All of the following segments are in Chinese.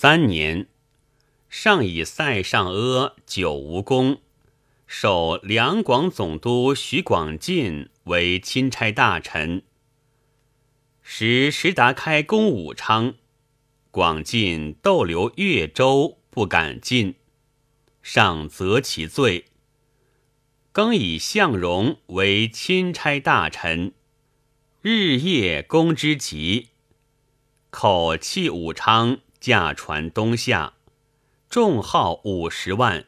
三年，上以塞上阿久无功，授两广总督徐广进为钦差大臣。时石达开攻武昌，广进逗留越州，不敢进，上责其罪。更以向荣为钦差大臣，日夜攻之急，口弃武昌。驾船东下，众号五十万，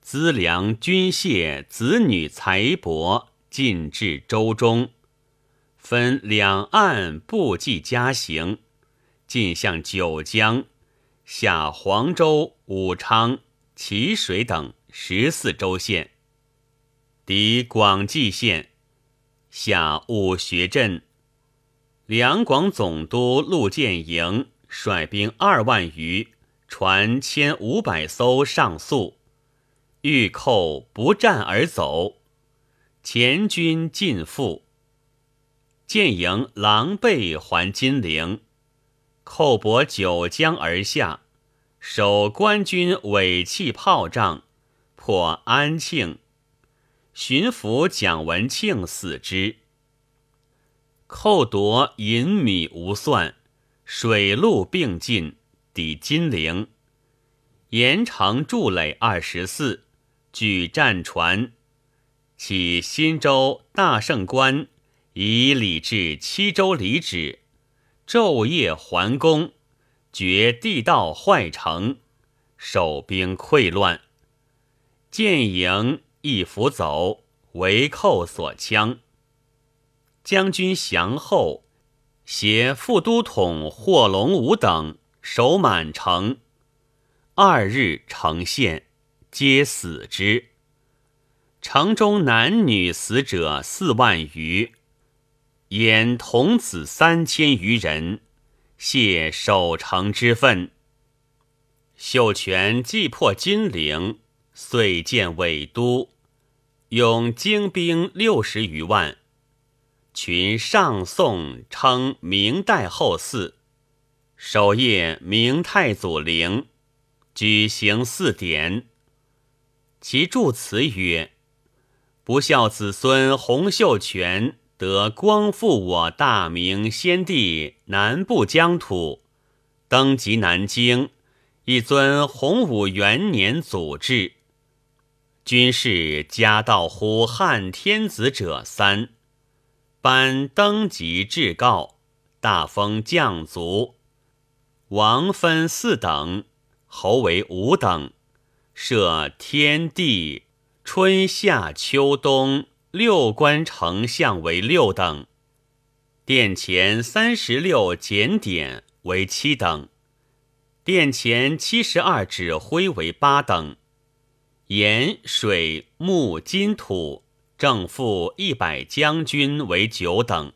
资粮军械、子女财帛进至州中，分两岸布计加行，进向九江，下黄州、武昌、淇水等十四州县，抵广济县，下武学镇，两广总督陆建营。率兵二万余，船千五百艘上溯，欲寇不战而走，前军尽覆。建营狼狈还金陵，寇泊九江而下，守官军尾气炮仗，破安庆。巡抚蒋文庆死之。寇夺银米无算。水陆并进，抵金陵。盐城筑垒二十四，举战船，起新州大胜关，以礼至七州里址，昼夜环攻，绝地道坏城，守兵溃乱。建营一伏走，为寇所枪。将军降后。携副都统霍龙武等守满城，二日城陷，皆死之。城中男女死者四万余，掩童子三千余人，谢守城之愤。秀全既破金陵，遂建伪都，拥精兵六十余万。群上宋称明代后嗣，守夜明太祖陵，举行四典。其祝词曰：“不孝子孙洪秀全得光复我大明先帝南部疆土，登极南京，一尊洪武元年祖制。军士家道乎汉天子者三。”颁登极至告，大封将卒，王分四等，侯为五等，设天地、春夏秋冬六官丞相为六等，殿前三十六检点为七等，殿前七十二指挥为八等，盐水木金土。正副一百将军为九等，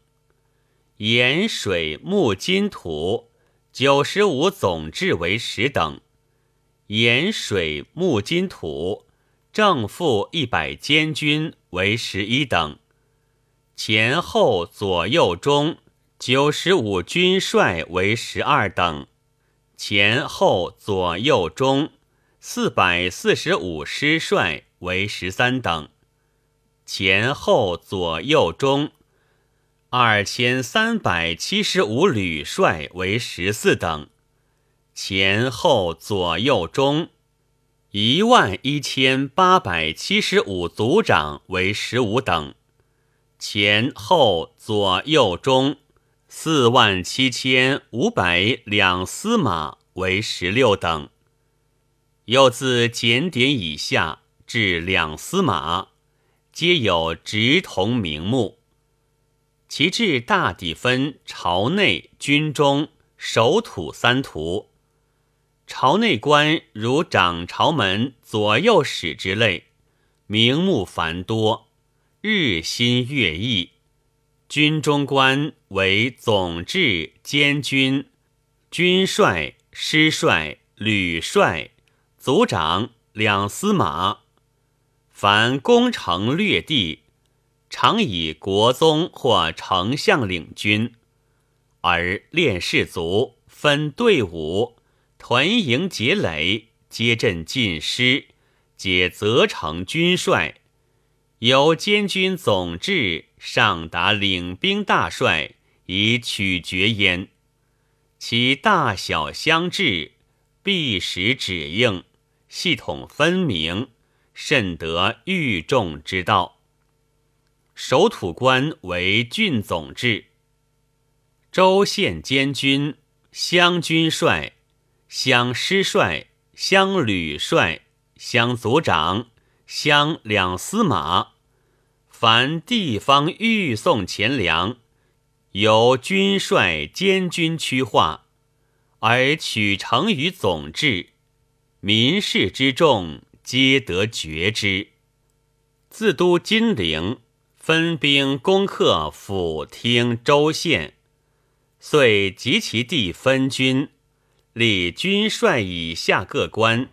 盐水木金土九十五总制为十等，盐水木金土正副一百监军为十一等，前后左右中九十五军帅为十二等，前后左右中四百四十五师帅为十三等。前后左右中二千三百七十五旅帅为十四等，前后左右中一万一千八百七十五组长为十五等，前后左右中四万七千五百两司马为十六等，又自检点以下至两司马。皆有直同名目，其制大抵分朝内、军中、守土三途。朝内官如掌朝门、左右使之类，名目繁多，日新月异。军中官为总制、监军、军帅、师帅、旅帅、组长、两司马。凡攻城略地，常以国宗或丞相领军，而练士卒分队伍，屯营结垒，皆阵尽师，皆责成军帅。由监军总制上达领兵大帅，以取决焉。其大小相制，必实指应，系统分明，甚得御众之道。守土官为郡总制，州县监军、乡军帅、乡师帅、乡旅帅、乡族长、乡两司马。凡地方预送钱粮，由军帅监军区划，而取成于总制，民事之众皆得决之。自都金陵，分兵攻克府厅州县，遂及其地分军，立军帅以下各官，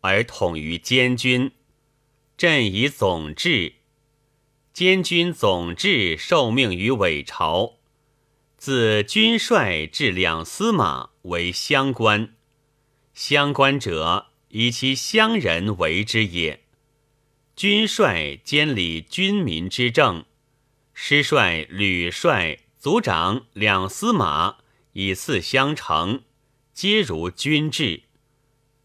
而统于监军，朕以总制。监军总制受命于伪朝，自军帅至两司马为乡官，乡官者以其乡人为之也。军帅监理军民之政，师帅、旅帅、族长、两司马以次相承，皆如军制。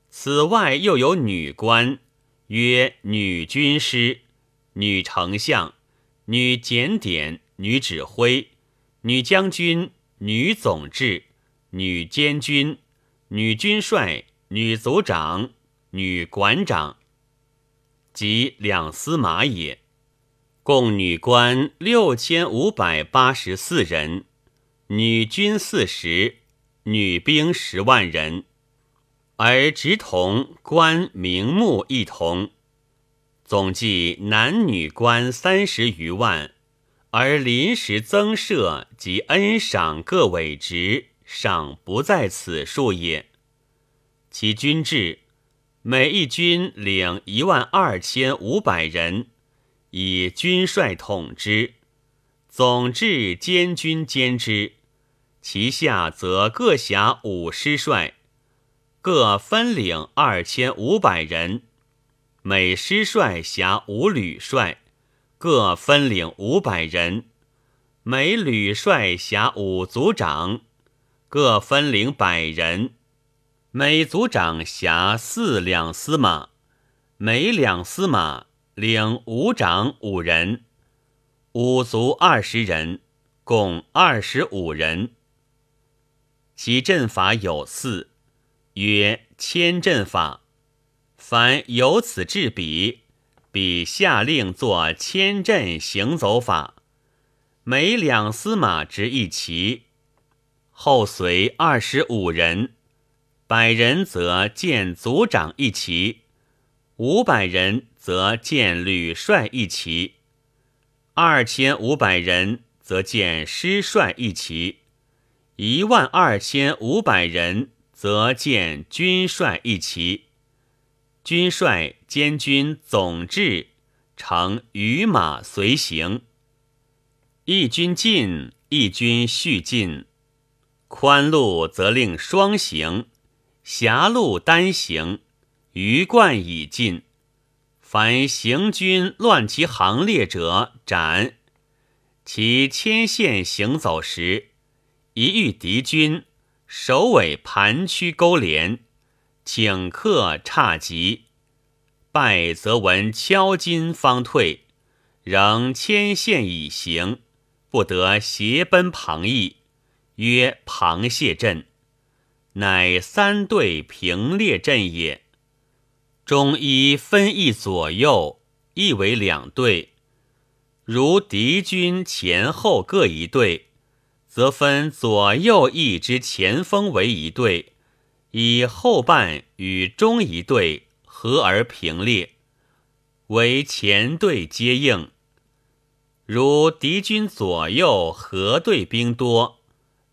此外又有女官，曰女军师、女丞相。女检点、女指挥、女将军、女总制、女监军、女军帅、女组长、女馆长，即两司马也。共女官六千五百八十四人，女军四十，女兵十万人，而直同官名目一同。总计男女官三十余万，而临时增设及恩赏各委职，赏不在此数也。其军制，每一军领一万二千五百人，以军帅统之，总制监军兼之，其下则各辖五师帅，各分领二千五百人。每师帅辖五旅帅，各分领五百人；每旅帅辖五组长，各分领百人；每组长辖四两司马，每两司马领五长五人，五族二十人，共二十五人。其阵法有四，曰千阵法。凡有此制比，比下令作千阵行走法，每两司马执一骑，后随二十五人，百人则见组长一骑，五百人则见旅帅一骑，二千五百人则见师帅一骑，一万二千五百人则见军帅一骑。军帅监军总制，乘舆马随行。一军进，一军续进。宽路则令双行，狭路单行。鱼贯已尽，凡行军乱其行列者，斩。其牵线行走时，一遇敌军，首尾盘曲勾连。请客差急，败则闻敲金方退，仍牵线以行，不得斜奔旁逸，曰螃蟹阵，乃三队平列阵也。中一分一左右，亦为两队。如敌军前后各一队，则分左右翼之前锋为一队。以后半与中一队合而平列，为前队接应。如敌军左右合队兵多，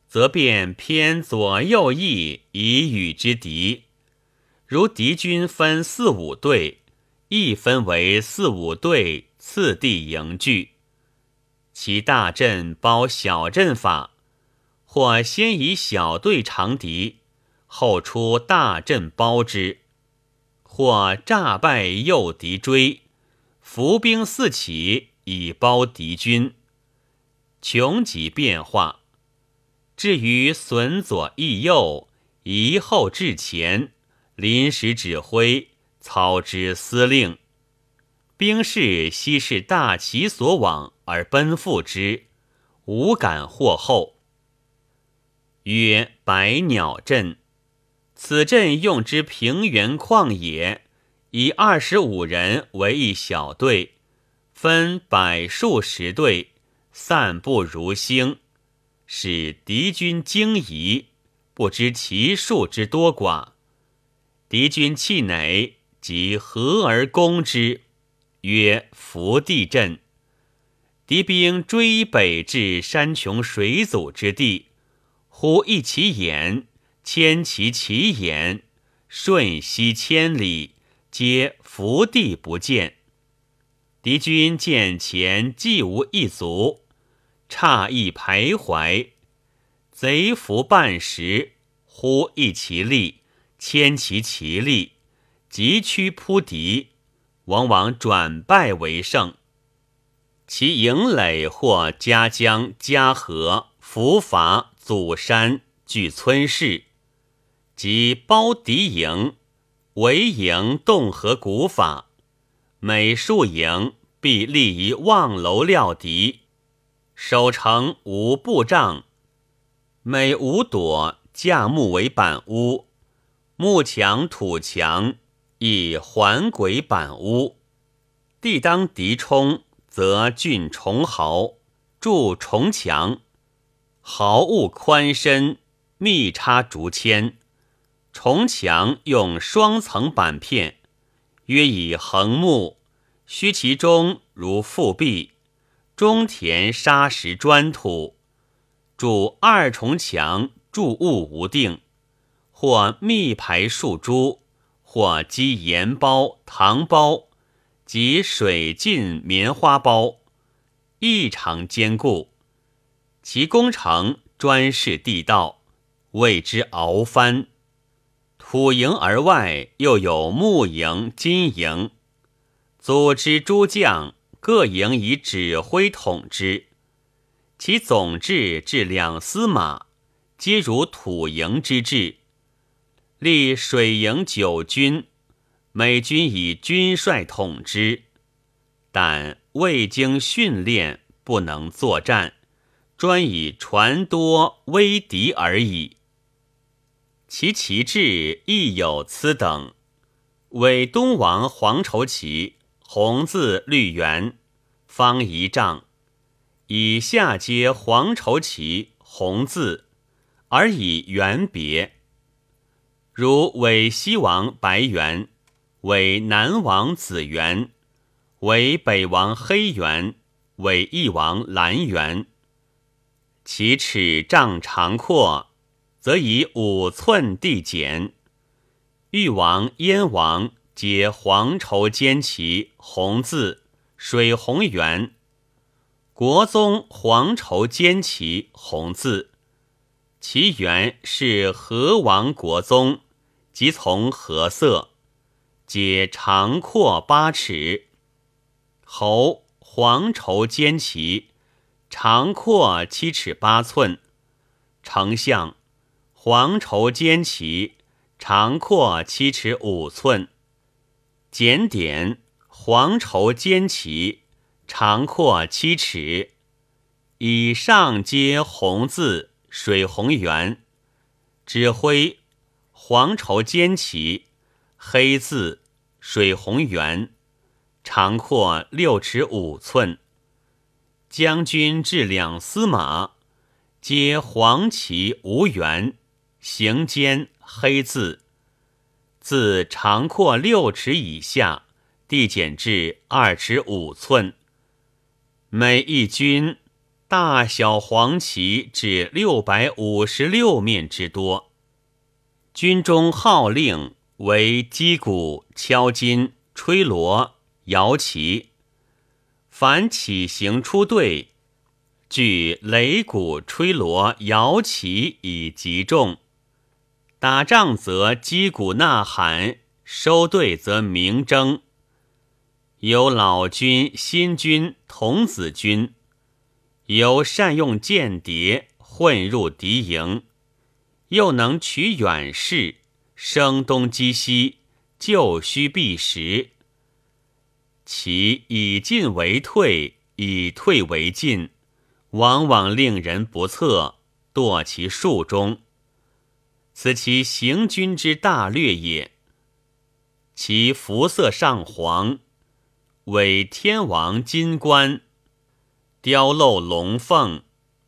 则便偏左右翼以与之敌。如敌军分四五队，亦分为四五队次第迎聚。其大阵包小阵法，或先以小队长敌。后出大阵包之，或诈败诱敌追，伏兵四起以包敌军，穷极变化。至于损左益右，移后至前，临时指挥，操之司令。兵士悉是大旗所往而奔赴之，无敢获后。曰百鸟阵，此阵用之平原旷野，以二十五人为一小队，分百数十队，散布如星，使敌军惊疑，不知其数之多寡。敌军气馁，即合而攻之。曰伏地阵，敌兵追北至山穷水阻之地，忽一其眼，牵其其眼，瞬息千里，皆伏地不见。敌军见前既无一卒，诧异徘徊。贼伏半时，忽一其力，牵其其力，急趋扑敌。往往转败为胜，其营垒或夹江、夹河、伏伐、祖山、据村市，即包敌营、围营、洞河古法。每数营必立一望楼料敌，守城无布帐。每五朵架木为板屋，木墙、土墙。以环轨板屋，地当敌冲，则峻重壕，筑重墙，壕物宽深，密插竹签，重墙用双层板片，约以横木，须其中如复壁，中填沙石砖土，筑二重墙，筑物无定，或密排数株。或积盐包、糖包及水浸棉花包，异常坚固。其工程专事地道，谓之鳌翻。土营而外又有木营、金营，组织诸将各营以指挥统之。其总制至两司马，皆如土营之制。立水营九军，每军以军帅统之，但未经训练，不能作战，专以船多威敌而已。其旗帜亦有此等：为东王黄绸旗，红字绿圆，方一丈；以下皆黄绸旗，红字，而以圆别。如为西王白圆，为南王紫圆，为北王黑圆，为翼王蓝圆。其尺丈长阔，则以五寸地减。豫王、燕王皆黄绸坚旗，红字，水红圆。国宗黄绸坚旗，红字，其原是何王国宗。即从何色，皆长阔八尺。侯黄绸坚旗，长阔七尺八寸。丞相黄绸坚旗，长阔七尺五寸。检点黄绸坚旗，长阔七尺。以上皆红字，水红圆。指挥。黄绸坚旗，黑字，水红圆，长阔六尺五寸。将军至两司马，皆黄旗无圆，行间黑字，自长阔六尺以下，递减至二尺五寸。每一军大小黄旗至六百五十六面之多。军中号令为击鼓、敲金、吹锣、摇旗。凡起行出队，据擂鼓、吹锣、摇旗以集众。打仗则击鼓呐喊，收队则鸣征。有老军、新军、童子军，有善用间谍混入敌营，又能取远势，声东击西，就需避实。其以进为退，以退为进，往往令人不测，堕其术中。此其行军之大略也。其服色上黄，为天王金冠，雕镂龙凤，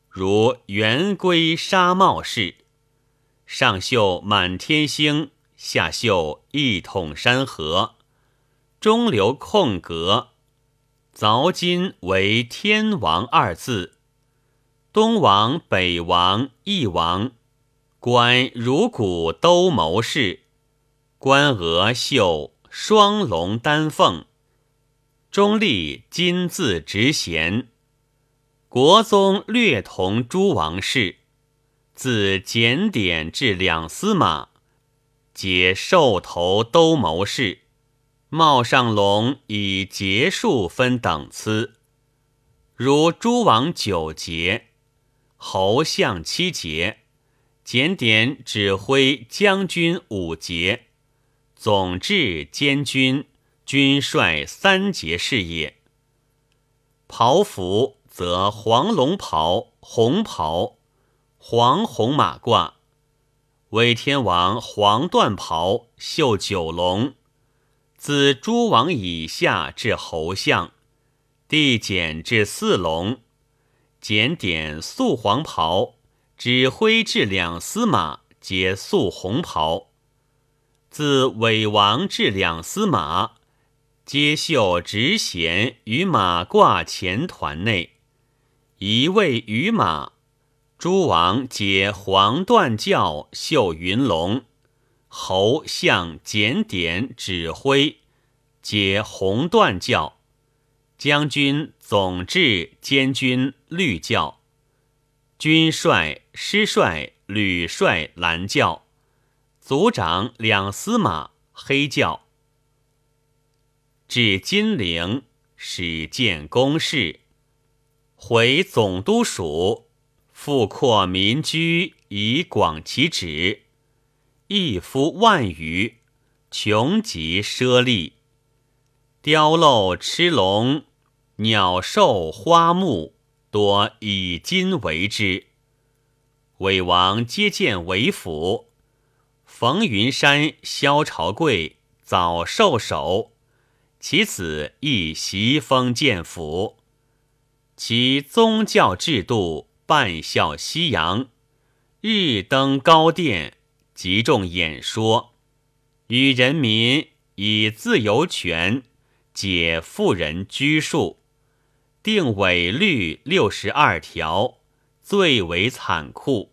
如圆规纱帽式，上绣满天星，下绣一统山河，中留空格，凿金为天王二字，东王、北王、翼王。官如鼓兜谋士，官额绣双龙丹凤，中立金字直衔。国宗略同诸王氏，自检点至两司马，皆兽头兜谋士。帽上龙以节数分等次，如诸王九节，侯相七节。检点指挥将军五节，总制监军军帅三节是也。袍服则黄龙袍、红袍、黄红马褂，为天王黄缎袍绣九龙，自诸王以下至侯相，递减至四龙，检点素黄袍。指挥至两司马皆素红袍，自伪王至两司马，皆绣直衔于马褂前团内。一位于马，诸王皆黄缎教绣云龙，侯相检点指挥皆红缎教，将军总制监军绿教。军帅、师帅、旅帅蓝教，族长两司马黑教。至金陵，始建宫室，回总督署，复扩民居，以广其旨。一夫万余，穷极奢利，雕镂螭龙，鸟兽花木。多以金为之，魏王皆见韦府。冯云山、萧朝贵早受首，其子亦袭封建府。其宗教制度半效西洋，日登高殿，集众演说，与人民以自由权解富人拘束。定伪律六十二条，最为残酷。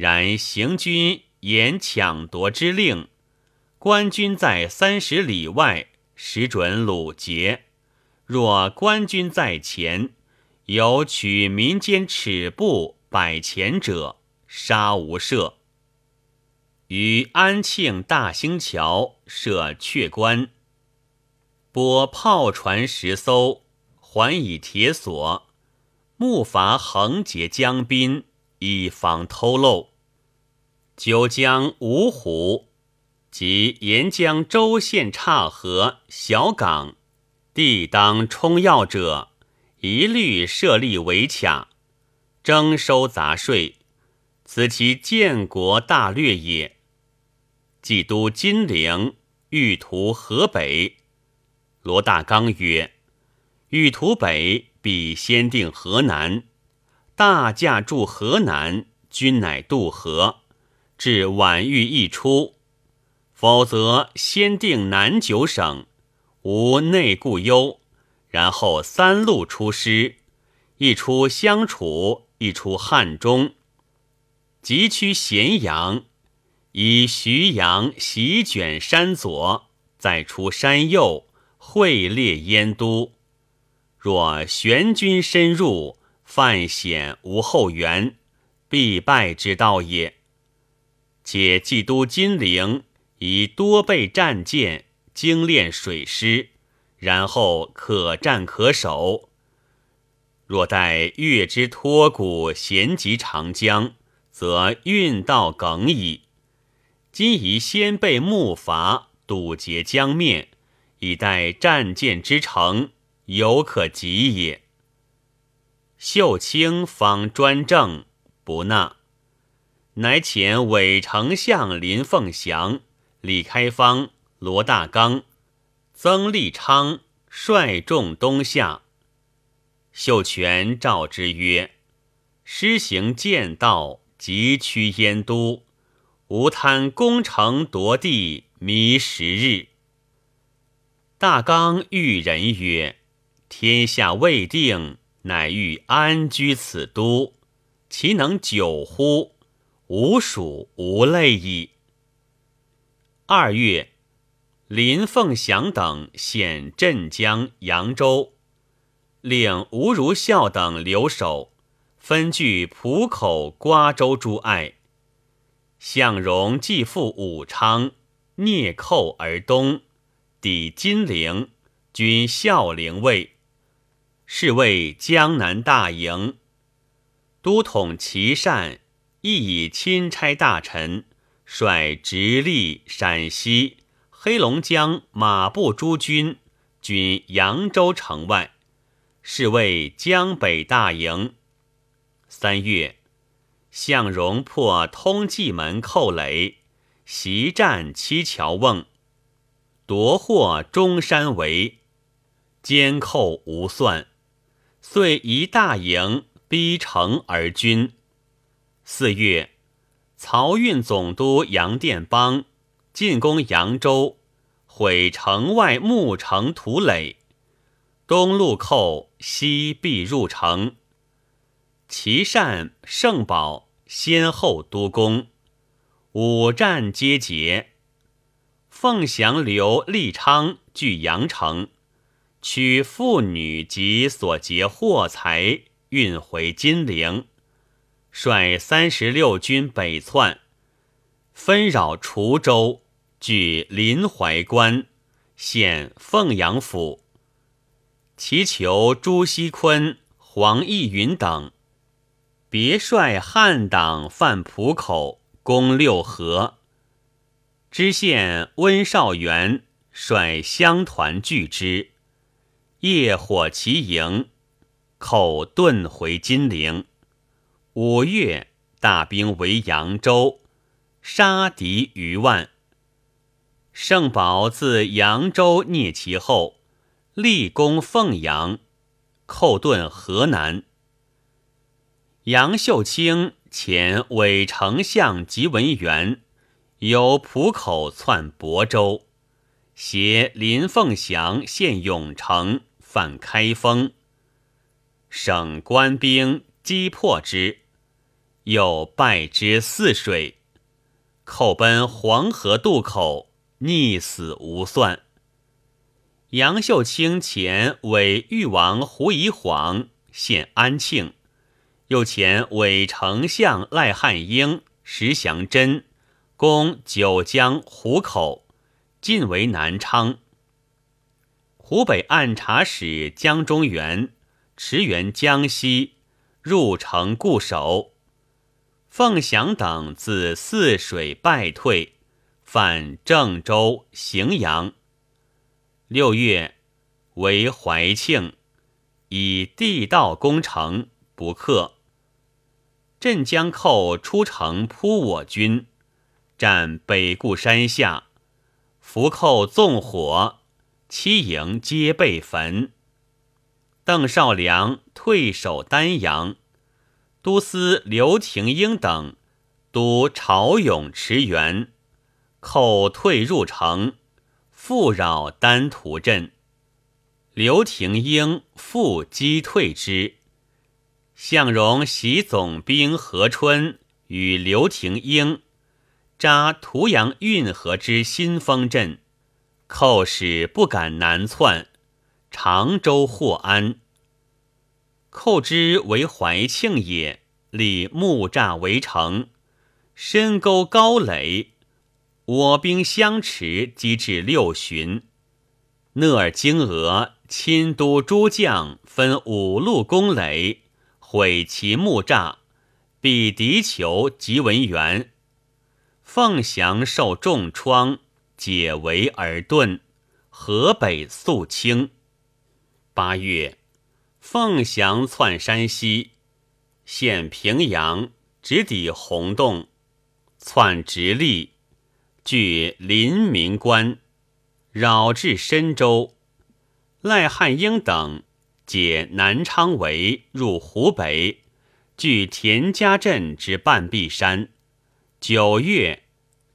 然行军严抢夺之令，官军在三十里外，实准掳劫；若官军在前，有取民间尺布百钱者，杀无赦。于安庆大兴桥设阙关，拨炮船十艘。环以铁锁，木筏横截江滨，以防偷漏。九江、芜湖及沿江州县岔河、小港，地当冲要者，一律设立围卡，征收杂税。此其建国大略也。冀都金陵，欲图河北。罗大刚曰。欲图北，必先定河南。大驾驻河南，君乃渡河，至宛豫一出。否则，先定南九省，无内固忧，然后三路出师，一出相楚，一出汉中，急趋咸阳，以徐阳席卷山左，再出山右，会列燕都。若玄军深入，犯险无后援，必败之道也。且冀都金陵，以多备战舰，精练水师，然后可战可守。若待月之托谷，衔及长江，则运道梗矣。今宜先备木筏，堵截江面，以待战舰之成，犹可及也。秀清方专政，不纳，乃遣伪丞相林凤祥、李开方、罗大刚、曾立昌率众东下。秀全召之曰：“施行剑道，急趋燕都，无贪攻城夺地，迷时日。”大刚遇人曰：“天下未定。”乃欲安居此都，其能久乎？吾属无类矣。二月，林凤祥等显镇江、扬州，令吴如孝等留守，分据浦口、瓜州诸隘。向荣继赴武昌，聂寇而东，抵金陵，军孝陵卫。是为江南大营，都统琦善亦以钦差大臣率直隶、陕西、黑龙江马步诸军军扬州城外，是为江北大营。三月，向荣破通济门寇垒，袭占七桥瓮，夺获中山围，监寇无算。遂移大营逼城而军。四月，漕运总督杨殿邦进攻扬州，毁城外木城土垒，东路寇，西必入城。琦善、盛宝先后督攻，五战皆捷。凤翔刘立昌据阳城。取妇女及所劫货财，运回金陵，率三十六军北窜，纷扰滁州，据临淮关，现凤阳府。祈求朱锡坤、黄义云等，别率汉党犯浦口，攻六合。知县温绍元率乡团拒之。夜火其营，寇遁回金陵。五月，大兵围扬州，杀敌余万。圣宝自扬州蹑其后，立功凤阳，寇遁河南。杨秀清遣伪丞相吉文元由浦口窜亳州，携林凤祥陷永城。犯开封，省官兵击破之，又败之泗水，寇奔黄河渡口，溺死无算。杨秀清前为豫王胡宜晃现安庆，又遣伪丞相赖汉英、石祥珍攻九江、湖口，进为南昌。湖北按察使江中元驰援江西，入城固守。凤翔等自泗水败退，犯郑州、荥阳。六月，为怀庆，以地道攻城，不克。镇江寇出城扑我军，占北固山下，伏寇纵火。七营皆被焚。邓绍良退守丹阳，都司刘廷英等督朝勇驰援，寇退入城，复扰丹徒镇。刘廷英复击退之。向荣袭总兵何春与刘廷英扎图阳运河之新丰镇。寇使不敢南窜，常州获安。寇之为怀庆也，立木栅围城，深沟高垒，我兵相持，击至六旬。讷尔金俄亲都诸将分五路攻垒，毁其木栅，避敌酋及文元。凤翔受重创，解围而遁。河北肃清。八月，凤翔窜山西，陷平阳，直抵洪洞，窜直隶，据临明关，扰至深州。赖汉英等解南昌围，入湖北，据田家镇之半壁山。九月，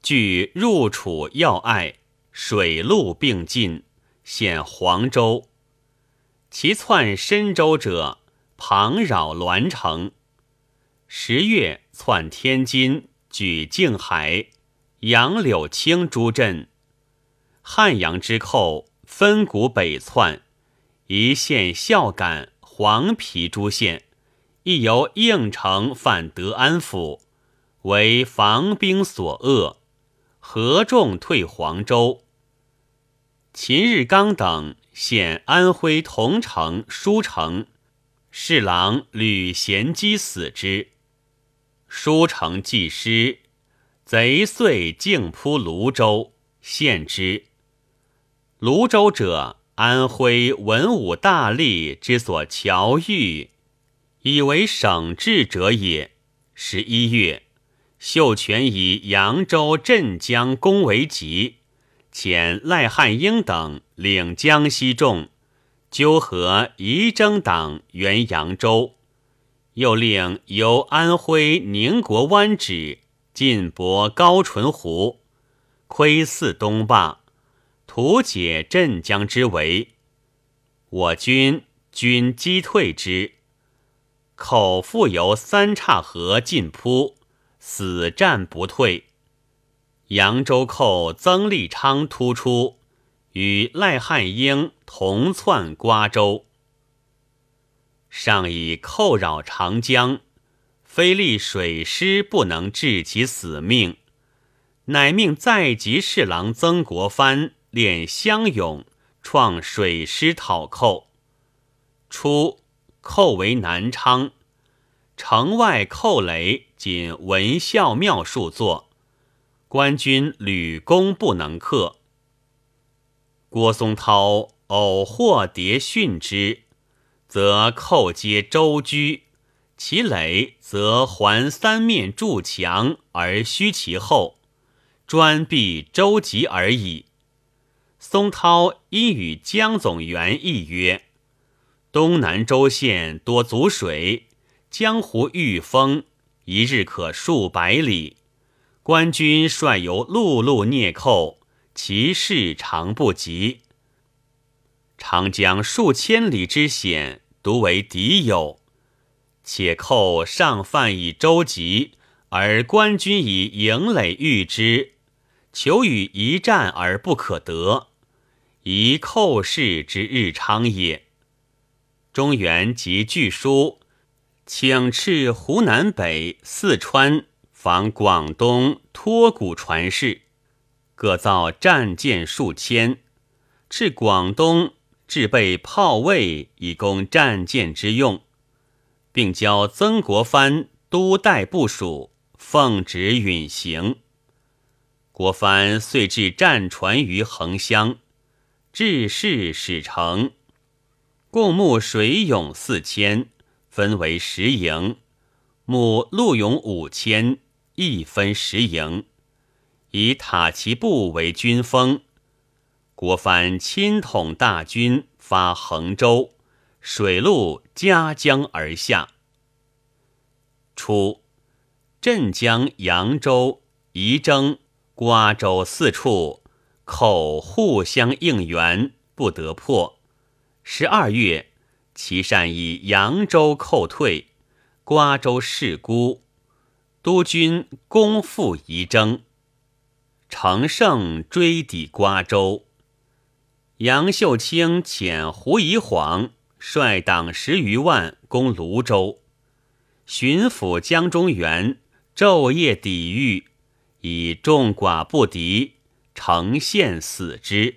据入楚要隘，水陆并进，陷黄州。其窜深州者，庞扰栾城。十月，窜天津，举静海、杨柳青诸镇。汉阳之寇，分谷北窜，一线孝感、黄陂诸县，亦由应城犯德安府。为防兵所扼，合众退黄州。秦日刚等陷安徽桐城、舒城，侍郎吕贤基死之。舒城既失，贼遂径扑泸州，陷之。泸州者，安徽文武大吏之所侨寓，以为省治者也。十一月。秀全以扬州镇江攻为急，遣赖汉英等领江西众，纠合仪征党援扬州，又令由安徽宁国湾止进博高淳湖，窥伺东坝，图解镇江之围。我军均击退之，口复由三岔河进扑。死战不退，扬州寇曾立昌突出，与赖汉英同窜瓜州。上以寇扰长江，非立水师不能治其死命，乃命在籍侍郎曾国藩练湘勇，创水师讨寇。初，寇为南昌。城外寇垒，仅文孝庙数座，官军屡攻不能克。郭松涛偶获迭训之，则寇皆周居，其垒则环三面筑墙而虚其后，专避周急而已。松涛因与江总员议曰：“东南州县多阻水。”江湖遇风，一日可数百里。官军率由陆路孽寇，其势常不及。长江数千里之险，独为敌友。且寇上犯以舟楫，而官军以营垒御之，求与一战而不可得，宜寇事之日昌也。中原及据书。请斥湖南北、四川防广东托古传世，各造战舰数千，至广东置备炮位以供战舰之用，并交曾国藩督带部署，奉旨允行。国藩遂置战船于横乡，致仕使成，共募水勇四千。分为十营，募陆勇五千，一分十营，以塔其部为军锋。国藩亲统大军发衡州，水陆夹江而下。初，镇江、扬州、仪征、瓜州四处口互相应援，不得破。十二月。其善以扬州寇退，瓜州势孤，督军攻复仪征，乘胜追抵瓜州。杨秀清遣胡宜晃率党十余万攻泸州，巡抚江中元昼夜抵御，以众寡不敌，城陷死之。